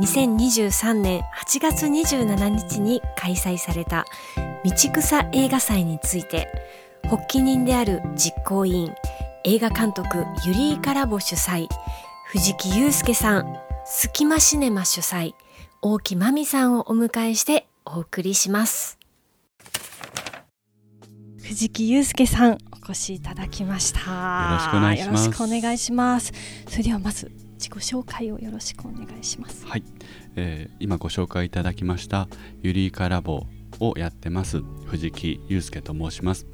2023年8月27日に開催された道草映画祭について発起人である実行委員映画監督ユリー・カラボ主催藤木祐介さんスキマシネマ主催大木真美さんをお迎えしてお送りします。藤木祐介さんお越しいただきました。よろしくお願いします。よろしくお願いします。それではまず自己紹介をよろしくお願いします。はい、えー今ご紹介いただきましたユリーカラボをやってます藤木祐介と申します、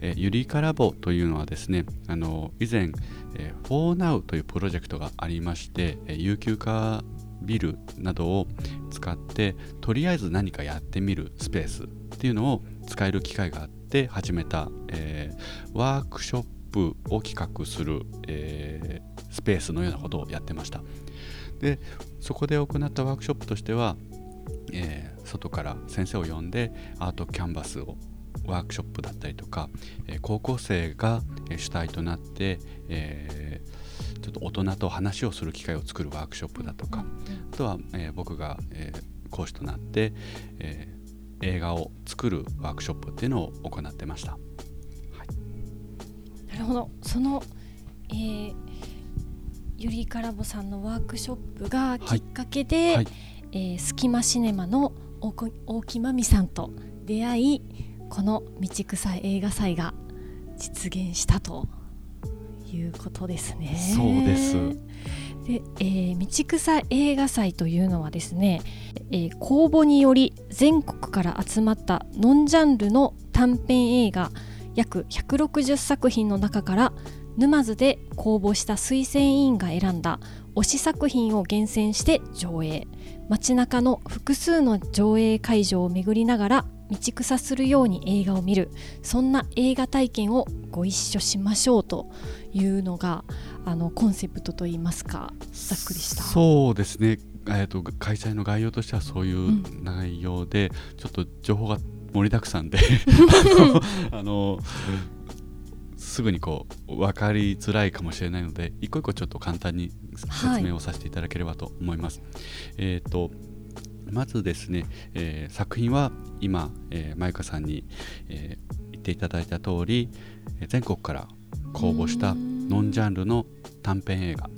えーユリーカラボというのはですねあの以前、えー、4Now というプロジェクトがありまして、えー有給化ビルなどを使ってとりあえず何かやってみるスペースっていうのを使える機会があって始めた、えーワークショップを企画する、えースペースのようなことをやってましたでそこで行ったワークショップとしては、えー外から先生を呼んでアートキャンバスをワークショップだったりとか、えー高校生が主体となって、えーちょっと大人と話をする機会を作るワークショップだとかあとは、えー僕が、え講師となって、えー映画を作るワークショップっていうのを行ってました。なるほど。その、えー、ゆりかラボさんのワークショップがきっかけで、はい。えースキマシネマの大木真美さんと出会いこの道草映画祭が実現したということですね。そうです。で、えー道草映画祭というのはですね、えー公募により全国から集まったノンジャンルの短編映画約160作品の中から沼津で公募した推薦委員が選んだ推し作品を厳選して上映。街中の複数の上映会場を巡りながら道草するように映画を見る。そんな映画体験をご一緒しましょうというのがあのコンセプトといいますかざっくりした。そうですね、えー、と開催の概要としてはそういう内容で、ちょっと情報が盛りだくさんで。あのすぐにこう分かりづらいかもしれないので一個一個ちょっと簡単にはい。説明をさせていただければと思います。えっ、とまずですね、えー作品は今、えー、まゆかさんに、えー言っていただいた通りえー全国から公募したノンジャンルの短編映画。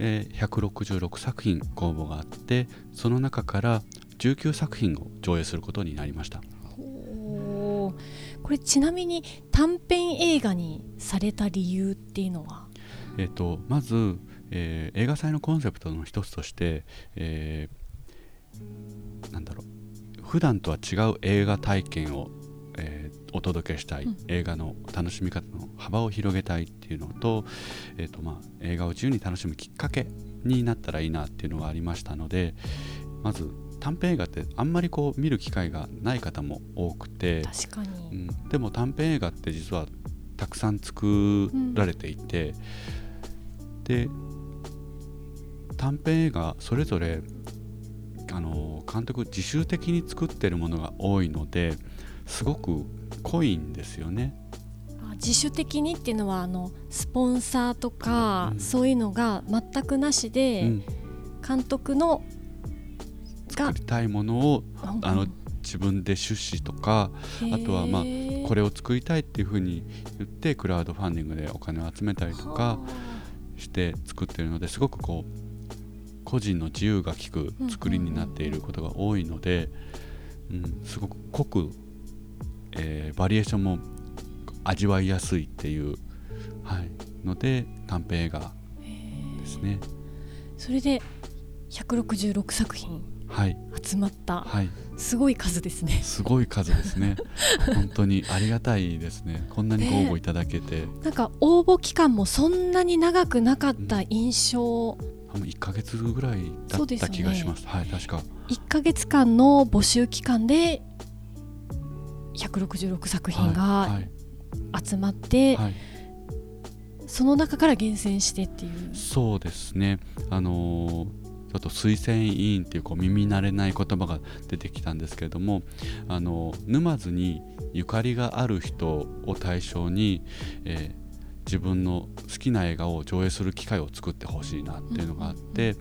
えー166作品公募があってその中から19作品を上映することになりました。これちなみに短編映画にされた理由っていうのは？えー、とまず、えー映画祭のコンセプトの一つとして、えーなんだろう。普段とは違う映画体験を、えーお届けしたい、うん。映画の楽しみ方の幅を広げたいっていうのと,、えーとまあ、映画を自由に楽しむきっかけになったらいいなっていうのがありましたのでまず短編映画ってあんまりこう見る機会がない方も多くて、確かうに、ん、でも短編映画って実はたくさん作られていて、で短編映画それぞれあの監督自主的に作ってるものが多いのですごく濃いんですよね。あ自主的にっていうのはあのスポンサーとか、うん。そういうのが全くなしうで、ん、監督のが作りたいものをあの自分で出資とかあとはまあこれれを作りたいっていうふうに言ってクラウドファンディングでお金を集めたりとかして作ってるのですごくこう個人の自由が利く作りになっていることが多いので、うん、すごく濃く、えーバリエーションも味わいやすいっていう、はい、ので短編映画ですね。それで166作品はい、集まった。はい、すごい数ですね。すごい数ですね。本当にありがたいですね。こんなにご応募いただけて、なんか応募期間もそんなに長くなかった印象、あの1ヶ月ぐらいだった気がします。はい、確か。1ヶ月間の募集期間で166作品が集まって、はいはい、その中から厳選してっていう。そうですね。あのーちょっと推薦委員っていうこう耳慣れない言葉が出てきたんですけれどもあの沼津にゆかりがある人を対象に、えー、自分の好きな映画を上映する機会を作ってほしいなっていうのがあって、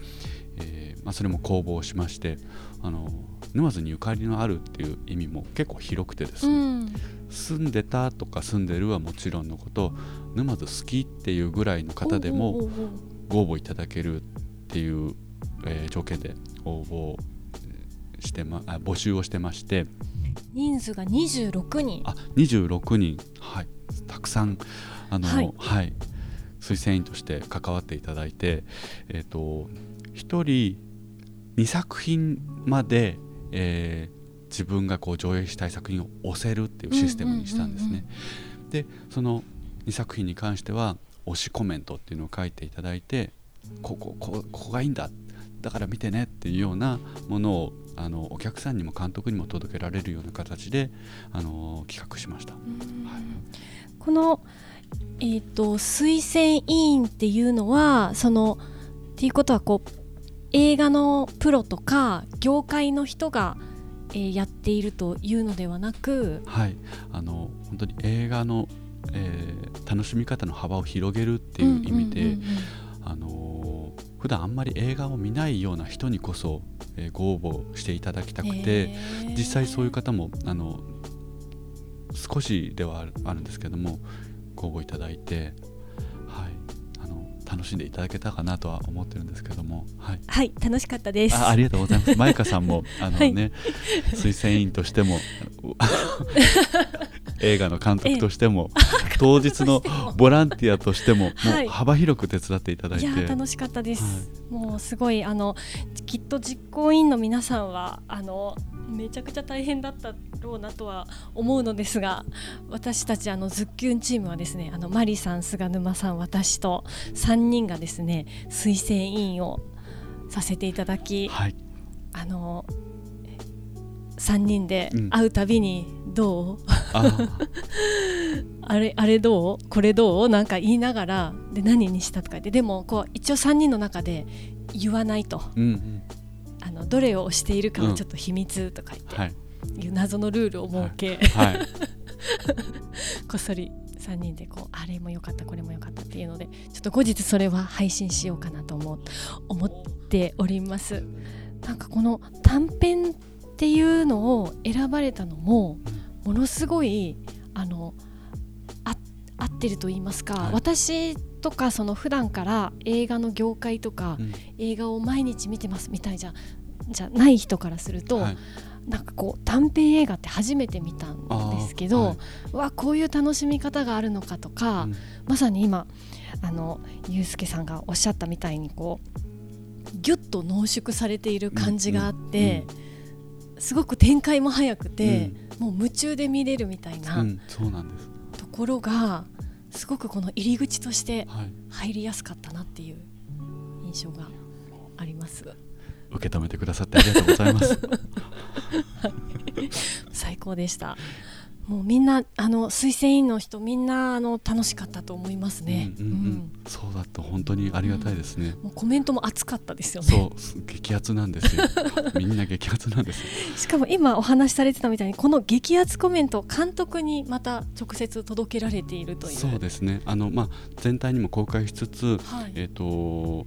えー、まあ、それも公募しましてあの沼津にゆかりのあるっていう意味も結構広くてですね、うん、住んでたとか住んでるはもちろんのこと沼津好きっていうぐらいの方でもご応募いただけるっていう、えー、条件で応募してまあ募集をしてまして。人数が26人。あ26人。はい。たくさんあの、はい、はい、推薦員として関わっていただいてえっ、ー、と1人2作品まで、えー、自分がこう上映したい作品を押せるっていうシステムにしたんですね。でその2作品に関しては推しコメントっていうのを書いていただいてここここがいいんだだから見てねっていうようなものをあのお客さんにも監督にも届けられるような形であの企画しました。はい、この、えーと、推薦委員っていうのはそのっていうことはこう映画のプロとか業界の人が、えー、やっているというのではなくはい。あの本当に映画の、えー、楽しみ方の幅を広げるっていう意味で、あの普段あんまり映画を見ないような人にこそ、えー、ご応募していただきたくて実際そういう方もあの少しではあるんですけどもご応募いただいて楽しんでいただけたかなとは思ってるんですけどもはい、はい、楽しかったです。あありがとうございます。マイカさんもあのね、はい、推薦員としても 映画の監督としても当日のボランティアとしてももう幅広く手伝っていただいて、い、や楽しかったです、はい、もうすごいあのきっと実行委員の皆さんはあのめちゃくちゃ大変だったろうなとは思うのですが私たちあのズッキュンチームはですねあのマリさん菅沼さん私と3人がですね推薦委員をさせていただき、はい、あの3人で会うたびにどう、あ れあれどう？これどう？なんか言いながらで何にしたとか言って。でもこう一応3人の中で言わないと、うんうん、あのどれを押しているかはちょっと秘密とか言って、うんはい。いう謎のルールを設け、はい、こっそり3人でこうあれも良かったこれも良かったっていうのでちょっと後日それは配信しようかなと思思っております。なんかこの短編っていうのを選ばれたのもものすごいあの合ってると言いますか、はい、私とかその普段から映画の業界とか、うん、映画を毎日見てますみたいじゃじゃない人からすると、はい、なんかこう短編映画って初めて見たんですけど、はい、わこういう楽しみ方があるのかとか、うん、まさに今あのユうスケさんがおっしゃったみたいにこうギュッと濃縮されている感じがあって、うん、すごく展開も早くて、うん、もう夢中で見れるみたいなところがすごくこの入り口として入りやすかったなっていう印象があります。受け止めてくださってありがとうございます。最高でしたもうみんなあの推薦員の人みんなあの楽しかったと思いますね。うんうんうんうん、そうだと本当にありがたいですね。うん、もうコメントも熱かったですよね。そう激アツなんですよ。みんな激アツなんです。しかも今お話しされてたみたいにこの激アツコメント監督にまた直接届けられているという。そうですね。あのまあ全体にも公開しつつ、はい、えっ、ー、と。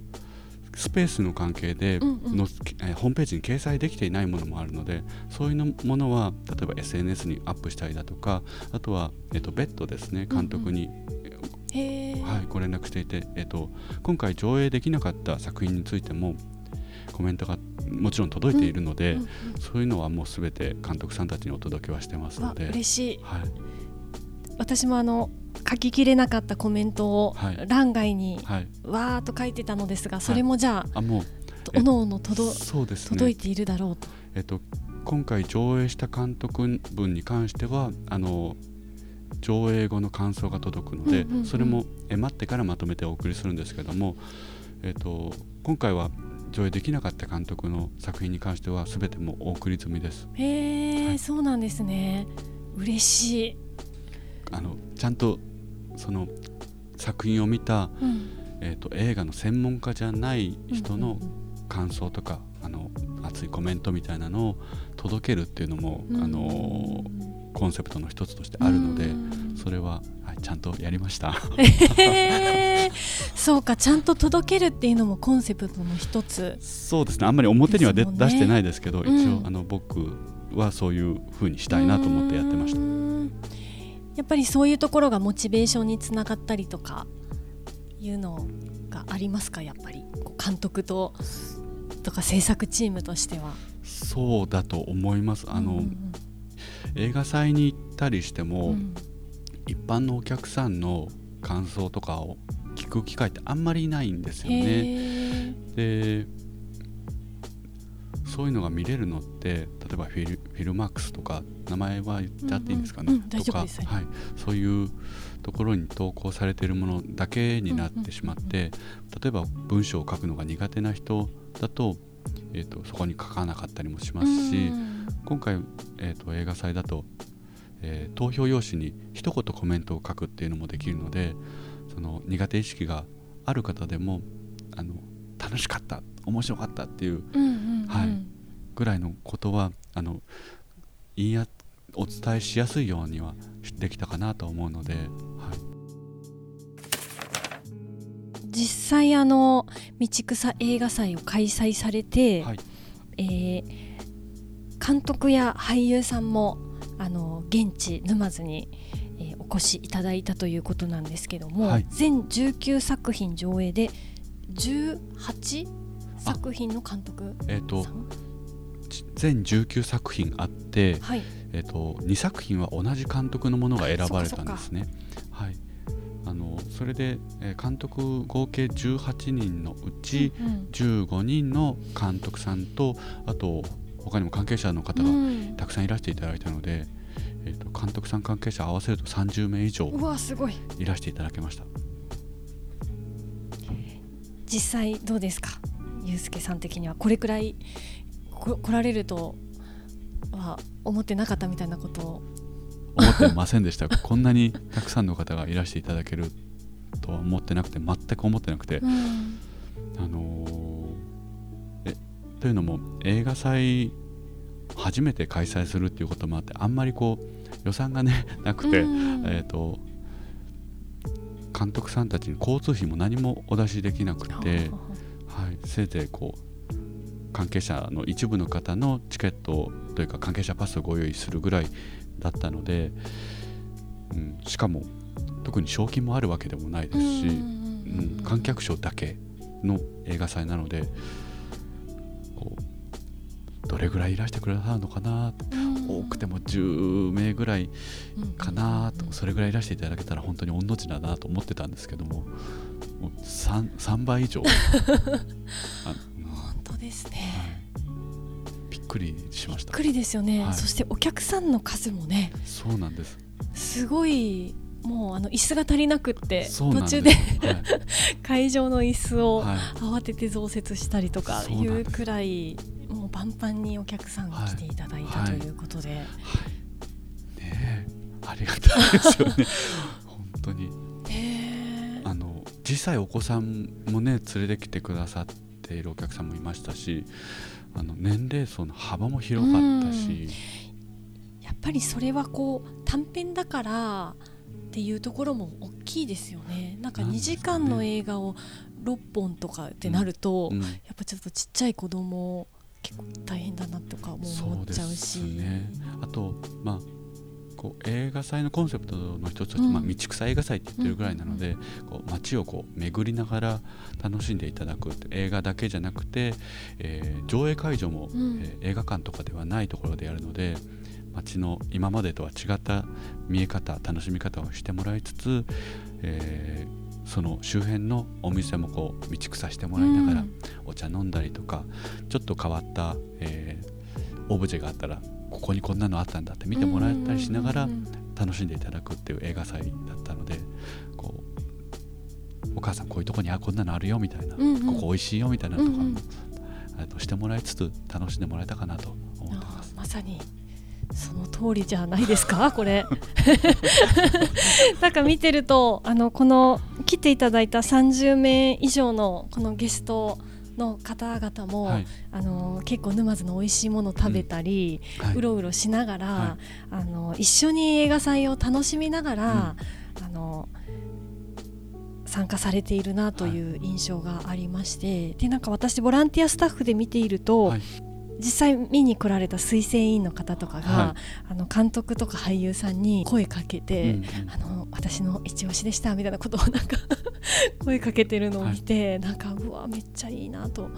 スペースの関係での、えホームページに掲載できていないものもあるのでそういうものは例えば SNS にアップしたりだとかあとは、えっと、別途ですね監督に、はい、ご連絡していて、えっと、今回上映できなかった作品についてもコメントがもちろん届いているので、そういうのはもうすべて監督さんたちにお届けはしてますので。嬉しい、はい、私もあの書ききれなかったコメントを欄外にわーっと書いてたのですが、それもじゃあ,、あもうおのおの届届いているだろうと。えっと、今回上映した監督文に関してはあの上映後の感想が届くので、それもえ待ってからまとめてお送りするんですけども、えっと、今回は上映できなかった監督の作品に関しては全てもお送り済みです。へえ、はい、そうなんですね。嬉しいあのちゃんとその作品を見た、うん。えー、と映画の専門家じゃない人のうんうん感想とか、あの熱いコメントみたいなのを届けるっていうのも、うん。あのコンセプトの一つとしてあるので、うん。それは、はい、ちゃんとやりました。へー。そうかちゃんと届けるっていうのもコンセプトの一つ。そうですね。あんまり表にはでですもんね。出してないですけど、うん。一応あの僕はそういう風にしたいなと思ってやってました。う。んやっぱりそういうところがモチベーションにつながったりとかいうのがありますか？やっぱり監督ととか制作チームとしては。そうだと思います。あの、うん映画祭に行ったりしてうんも、うん一般のお客さんの感想とかを聞く機会ってあんまりないんですよね。でそういうのが見れるのって例えばフィルフィルマークスとか名前は言っちゃっていいんですかね、うんうんうん大丈とか、はい、そういうところに投稿されているものだけになってしまって、例えば文章を書くのが苦手な人だと,、えー、とそこに書かなかったりもしますし、うん。今回、えー、と映画祭だと、えー投票用紙に一言コメントを書くっていうのもできるのでその苦手意識がある方でもあの楽しかった面白かったっていううんうんうん。はいぐらいのことはあの言いやお伝えしやすいようにはできたかなと思うので、はい、実際あの道草映画祭を開催されて、はい。えー監督や俳優さんもあの現地沼津に、えーお越しいただいたということなんですけども、はい。全19作品上映で18作品の監督？えっ、とさん？ち全19作品あって、はい。えっと2作品は同じ監督のものが選ばれたんですね。はい、あのそれで、えー監督合計18人のうちうん15人の監督さんとあと他にも関係者の方うがん。たくさんいらしていただいたので、えー、と監督さん関係者合わせると30名以上うわすごい。いらしていただけました。実際どうですか？ゆうすけさん的にはこれくらいこ来られるとは思ってなかったみたいなことを。思ってませんでしたこんなにたくさんの方がいらしていただけるとは思ってなくて全く思ってなくて、うん。あのーえというのも映画祭初めて開催するっていうこともあってあんまりこう予算がねなくて、うん。えー、と監督さんたちに交通費も何もお出しできなくて、はい、せいぜいこう関係者の一部の方のチケットというか関係者パスをご用意するぐらいだったので、うん、しかも特に賞金もあるわけでもないですし、うん、観客賞だけの映画祭なのでどれぐらいいらしてくださるのかな？って多くても10名ぐらいかな？とそれぐらいいらしていただけたら本当に御の字だなと思ってたんですけどももう 3, 3倍以上。本当ですね。びっくりしました。びっくりですよね、はい。そしてお客さんの数もね。そうなんです。すごいもうあの椅子が足りなくって途中で 会場の椅子をはい、はい。慌てて増設したりとかいうくらいもうパンパンにお客さんが来ていただいたはいということで、はい、ねえ。ありがたいですよね。本当に。へーあの小さいお子さんもね連れてきてくださっているお客さんもいましたしあの年齢層の幅も広かったし、やっぱりそれはこう短編だからっていうところも大きいですよね。なんか2なんですかね。時間の映画を6本とかってなると、うん。やっぱちょっとちっちゃい子供結構大変だなとかも思っちゃうし。そうね。あとまあこう映画祭のコンセプトの一つとして、うん。まあ、道草映画祭って言ってるぐらいなので、こう街をこう巡りながら楽しんでいただく映画だけじゃなくて、えー上映会場も、うん。えー映画館とかではないところでやるので街の今までとは違った見え方楽しみ方をしてもらいつつ、えーその周辺のお店もこう道草してもらいながら、うん。お茶飲んだりとかちょっと変わった、えーオブジェがあったらここにこんなのあったんだって見てもらえたりしながらうんうんうん楽しんでいただくっていう映画祭だったのでこうお母さんこういうとこにあこんなのあるよみたいな、うんうん。ここ美味しいよみたいなのとかも、うんうん。あのしてもらいつつ楽しんでもらえたかなと思ってあます。ー。まさにその通りじゃないですか？これ。なんか見てるとあのこの来ていただいた30名以上のこのゲストの方々も、はい、あの結構沼津の美味しいもの食べたり、うん。はい、うろうろしながら、はい、あの一緒に映画祭を楽しみながら、うん、あの参加されているなという印象がありまして、でなんか私ボランティアスタッフで見ていると、実際見に来られた推薦委員の方とかが、はい、あの監督とか俳優さんに声かけて、うんあの私の一押しでしたみたいなことをなんか 声かけてるのを見て、はい、なんかうわめっちゃいいなと思っ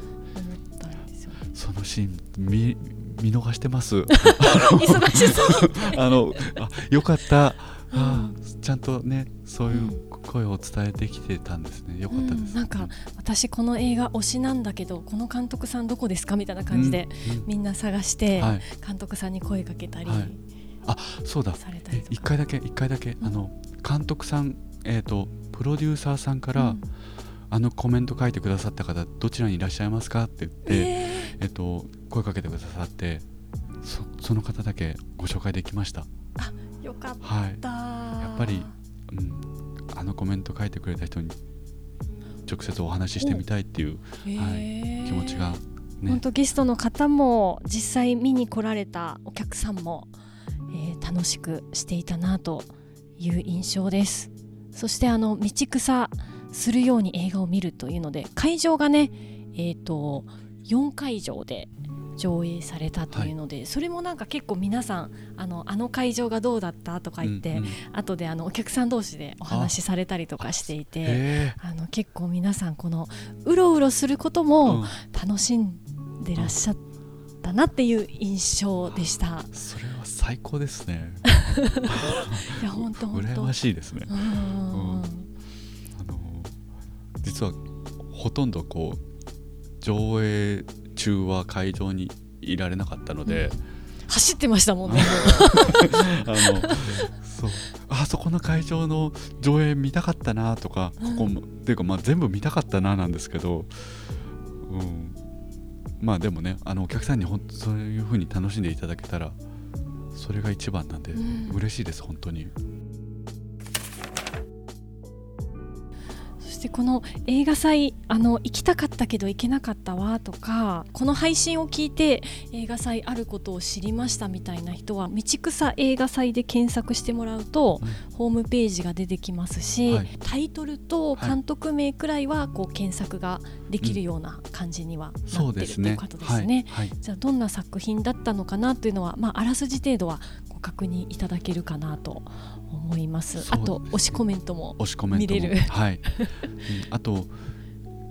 たんですよ、そのシーン見見逃してます。忙しそう。あのあよかった、うん、ちゃんとねそういう声を伝えてきてたんですね。よかったです、うん、なんか私この映画推しなんだけどこの監督さんどこですかみたいな感じで、うん、みんな探して、はい、監督さんに声かけたり、はい、あそうだ。一回だけ一回だけ、あの監督さんえっ、ー、とプロデューサーさんから、あのコメント書いてくださった方どちらにいらっしゃいますかって言って、えー、えーと声かけてくださってそその方だけご紹介できました。あよかった、はい、やっぱり、うん、あのコメント書いてくれた人に直接お話ししてみたいっていう、はい、気持ちが、ね、本当ゲストの方も実際見に来られたお客さんも、えー、楽しくしていたなという印象です。そしてあの道草するように映画を見るというので会場がねえっ、ー、と4会場で上映されたというので、はい、それもなんか結構皆さんあのあの会場がどうだったとか言って、うんうん、後であのお客さん同士でお話しされたりとかしていてあの結構皆さんこのうろうろすることも楽しんでらっしゃったなっていう印象でした。それは最高ですね。いや本当羨ましいですね。うん、あの実はほとんどこう上映中は会場にいられなかったので、うん、走ってましたもんね。あのそう。あそこの会場の上映見たかったなとか、ここもっていうかまあ全部見たかったななんですけど、うん、まあでもねあのお客さんに本当そういうふうに楽しんでいただけたらそれが一番なんで、うん、嬉しいです本当に。してこの映画祭あの行きたかったけど行けなかったわとかこの配信を聞いて映画祭あることを知りましたみたいな人は道草映画祭で検索してもらうと、うん、ホームページが出てきますし、はい、タイトルと監督名くらいはこう検索ができるような感じにはなってる、ということですね。はい。はい、じゃあどんな作品だったのかなというのは、まあ、あらすじ程度はご確認いただけるかなと思います。すあと推しコメントも見れる。はい。あと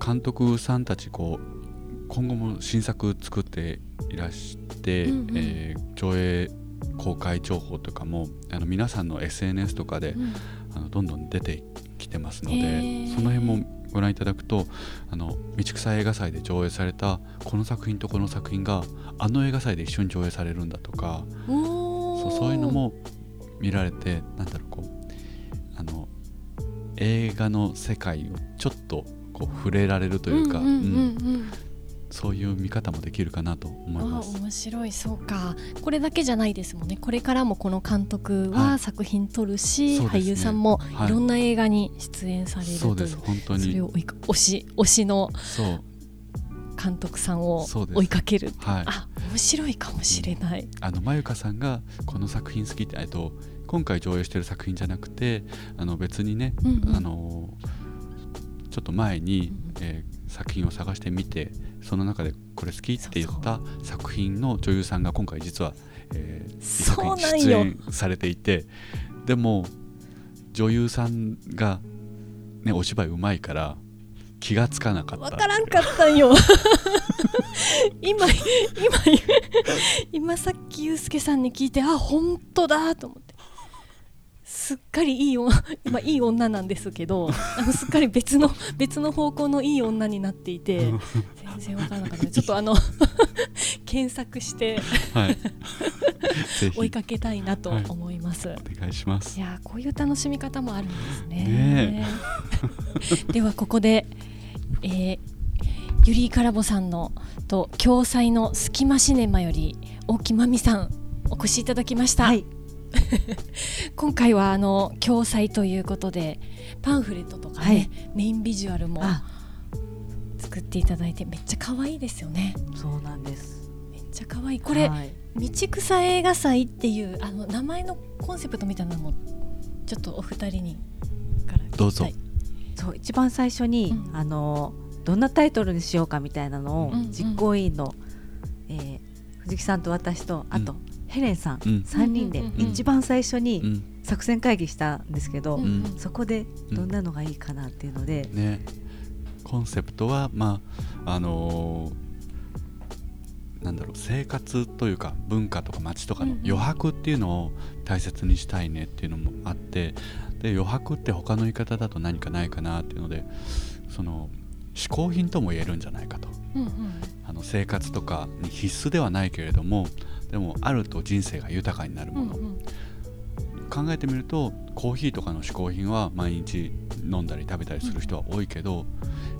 監督さんたちこう今後も新作作っていらして、うんうん、えー、上映公開情報とかもあの皆さんの SNS とかで、うん、あのどんどん出てきてますのでその辺もご覧いただくとあの道草映画祭で上映されたこの作品とこの作品があの映画祭で一緒に上映されるんだとかそうそういうのも見られてなんだろうこうあの映画の世界をちょっとこう触れられるというかそういう見方もできるかなと思います。面白い。そうか。これだけじゃないですもんね。これからもこの監督は作品撮るし、はいね、俳優さんもい。ろんな映画に出演されるという、そうです。本当に。それを推し推しの監督さんを追いかけるはい、あ面白いかもしれない、うん、あのまゆかさんがこの作品好きってえっと今回上映してる作品じゃなくてあの別にね、うんうん、あのちょっと前に、えー、作品を探してみてその中でこれ好きって言った作品の女優さんが今回実は、えー、作品出演されていてでも女優さんが、ね、お芝居うまいから気がつかなかった分からんかったんよ。今今今さっきユうスケさんに聞いてあ本当だと思ってすっかりいいまあ、いい女なんですけどあのすっかり別の別の方向のいい女になっていて全然わからなかった。ちょっとあの 検索してはい、追いかけたいなと思います、はい、お願いします。いやこういう楽しみ方もあるんですね。ねではここで、えー、ゆりかラボさんのと共催の隙間シネマより大木まみさんお越しいただきました、はい、今回はあの共催ということでパンフレットとかね、はい。メインビジュアルもあ。作っていただいてめっちゃ可愛いですよね。そうなんです。めっちゃ可愛い。これ、はい。道草映画祭っていうあの名前のコンセプトみたいなのもちょっとお二人にどうぞ。そう一番最初に、うん。あのどんなタイトルにしようかみたいなのを、うんうん。実行委員の、えー藤木さんと私とあと、うヘレンさん、うん。3人で一番最初うにん。作戦会議したんですけど、そこでどんなのがいいかなっていうので、ね。コンセプトはまああのーなんだろう生活というか文化とか街とかの余白っていうのを大切にしたいねっていうのもあってで余白って他の言い方だと何かないかなっていうのでその嗜好品とも言えるんじゃないかと。うんうん。あの生活とかに必須ではないけれどもでもあると人生が豊かになるもの、うんうん。考えてみるとコーヒーとかの嗜好品は毎日飲んだり食べたりする人は多いけど、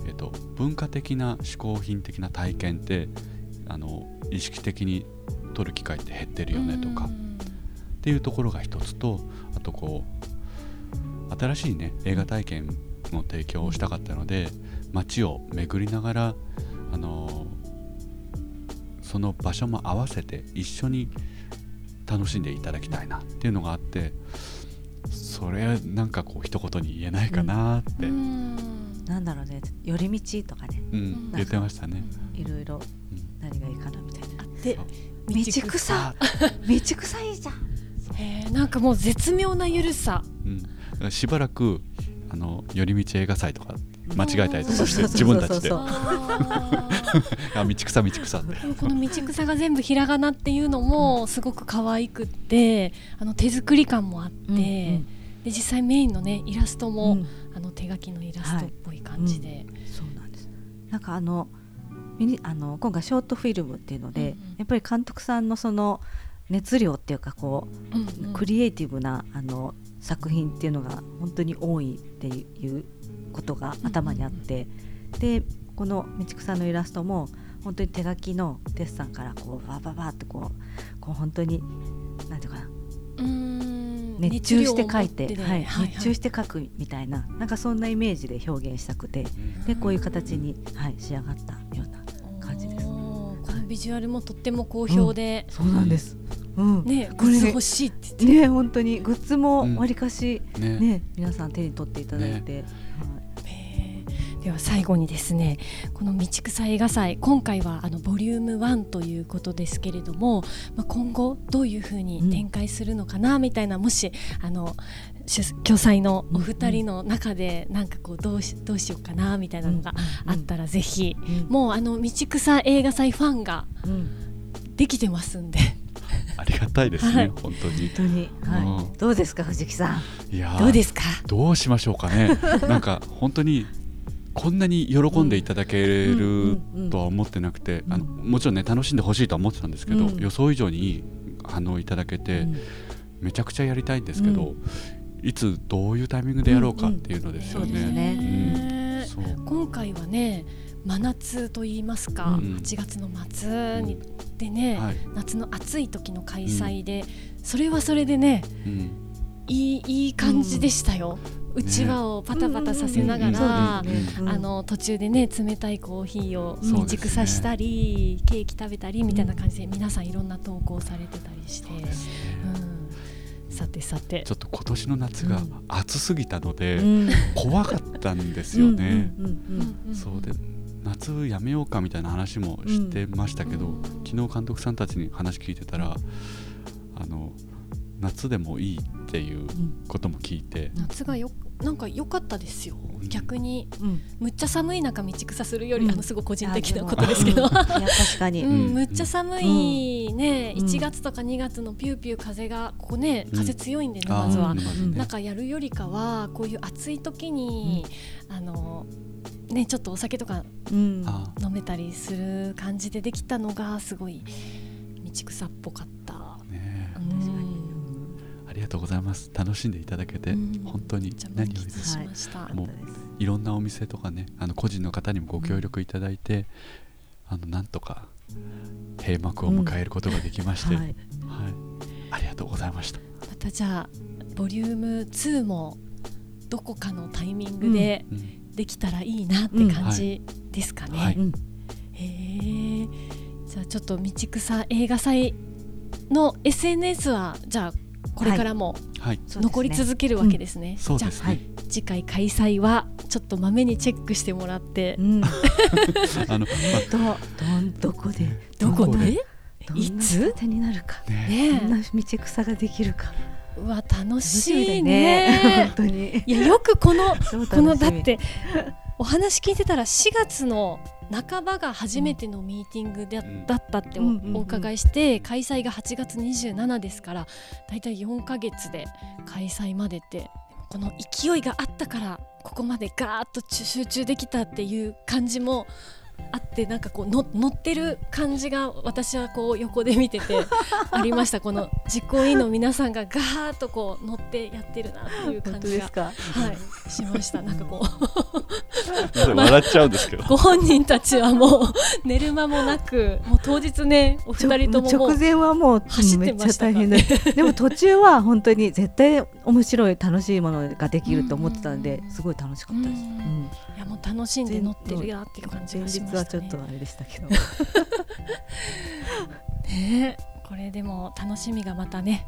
えっと、文化的な嗜好品的な体験ってあの意識的に取る機会って減ってるよねとか、っていうところが一つとあとこう新しいね映画体験の提供をしたかったので街を巡りながらあのその場所も合わせて一緒に楽しんでいただきたいなっていうのがあってそれなんかこう一言に言えないかなって、ううん。んなんだろうね。寄り道とかね。ん。言ってましたね。いろいろうん何がいいかなみたいな。あでそう。道草。道草。いいじゃん。へーなんかもう絶妙なゆるさ。うん、しばらくあの寄り道映画祭とか間違えたりとかしてそうそうそう自分たちで。そ うあ道草道草って。この道草が全部ひらがなっていうのもすごく可愛くってあの手作り感もあって、うんで実際メインのねイラストも、うん。あの手書きのイラストっぽい感じで、そうなんです。なんかあのミニあの今回ショートフィルムっていうので、うんうん。やっぱり監督さんのその熱量っていうかこうんうん。う、クリエイティブなあの作品っていうのが本当に多いっていうことが頭にあって、でこの道草のイラストも本当に手書きのデッサンからこうバババってこうこう本当になんていうかなうーん。熱中して描いててね。はいはい熱中して描くみたいななんかそんなイメージで表現したくてでこういう形に、はい、仕上がったような感じです。このビジュアルもとっても好評で、そうなんです。うん。ねこれねグッズ欲しいって言って、ね本当にグッズうん。もわりかし、ね。ね皆さん手に取っていただいて、へーでは最後にですねこの道草映画祭今回はあのボリューム1ということですけれども、まあ、今後どういうふうに展開するのかなみたいな、もしあの主共催のお二人の中でなんかこうどうしどうしようかなみたいなのがあったらぜひ、うん。もうあの道草映画祭ファンがうん。できてますんで。ありがたいですね、はい。本当に。本当に、はうん。い、どうですか藤木さん。いやーどうですか？どうしましょうかね。なんか本当にこんなに喜んでいただけるとは思ってなくて、うんあのもちろんね楽しんでほしいとは思ってたんですけど、うん。予想以上にいい反応いただけて、うん。めちゃくちゃやりたいんですけど、いつどういうタイミングでやろうかっていうのですよね。今回はね真夏と言いますか、うん。8月の末にでね、はい。夏の暑い時の開催で、それはそれでねうん。いいいい感じでしたよ、うちわをパタパタさせながら、ね。あの途中でね冷たいコーヒーを道草したり、ケーキ食べたりみたいな感じで皆さんいろんな投稿されてたりして、さてさて。ちょっと今年の夏が暑すぎたので、うん。怖かったんですよね。そうで夏やめようかみたいな話もしてましたけど、うん。昨日監督さんたちに話聞いてたらあの夏でもいいっていうことも聞いて、夏がよなんか良かったですよ。うん。逆にうん。むっちゃ寒い中道草するより、うん。あのすごい個人的なことですけど、確かに、うんうん。むっちゃ寒いね、うん。1月とか2月のピューピュー風がここねうん。風強いんでね、まずは、なんかやるよりかはこういう暑い時に、あのねちょっとお酒とかうん。あ飲めたりする感じでできたのがすごい道草っぽかった。ありがとうございます。楽しんでいただけて、うん。本当に何より満です、喫しました。もういろんなお店とかねあの個人の方にもご協力いただいて、あのなんとか閉幕を迎えることができまして、ははい。い。ありがとうございました。またじゃあボリューム2もどこかのタイミングでうん。できたらいいなって感じですかね。はえ。じゃあちょっと道草映画祭の SNS はじゃあこれからもはい。残り続けるわけですね。じゃそうですね、はい。あ次回開催はちょっとまめにチェックしてもらって。う、ん、どあの、まどんどこで？どこで？いつ？手になるか。あねねどんな道草ができるか。うわ楽楽しいよね。ね本。当に。いやよくこのこのだってお話聞いてたら4月の半ばが初めてのミーティングで、うんだったってお,、伺いして開催が8月27ですからだいたい4ヶ月で開催までってこの勢いがあったからここまでガーッと集中できたっていう感じもあってなんかこうの乗ってる感じが私はこう横で見てて ありました。この実行委員の皆さんがガーッとこう乗ってやってるなっていう本感じが当ですか？はいしました。なんかこう 笑っちゃうんですけど。ご本人たちはもう寝る間もなくもう当日ねお二人とももう直前はもう走ってめっちゃましたから大変ででも途中は本当に絶対面白い楽しいものができると思ってたんでうん。すごい楽しかったです、うん。うん。いやもう楽しんで乗ってるやっていう感じ前がし日ましたねはちょっとあれでしたけど。ね。これでも楽しみがまたね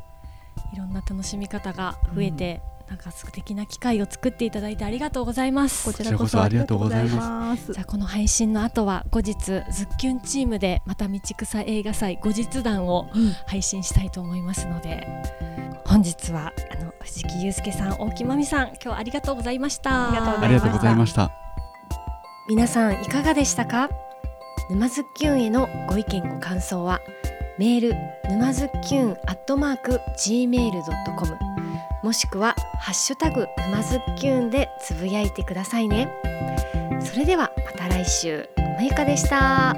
いろんな楽しみ方が増えて、なんか素敵な機会を作っていただいてありがとうございます。こちらこそそありがとうごございますす。じゃあこの配信の後は後日ズッキュンチームでまた道草映画祭後日談をうん。配信したいと思いますので本日はあの藤木祐介さん大木真美さん今日はありがとうございました。ありがとうございました。皆さんいかがでしたか？沼ズッキュンへのご意見ご感想はメール沼ズッキュンアットマーク gmail.com もしくはハッシュタグ沼ズッキュンでつぶやいてくださいね。それではまた来週。まゆかでした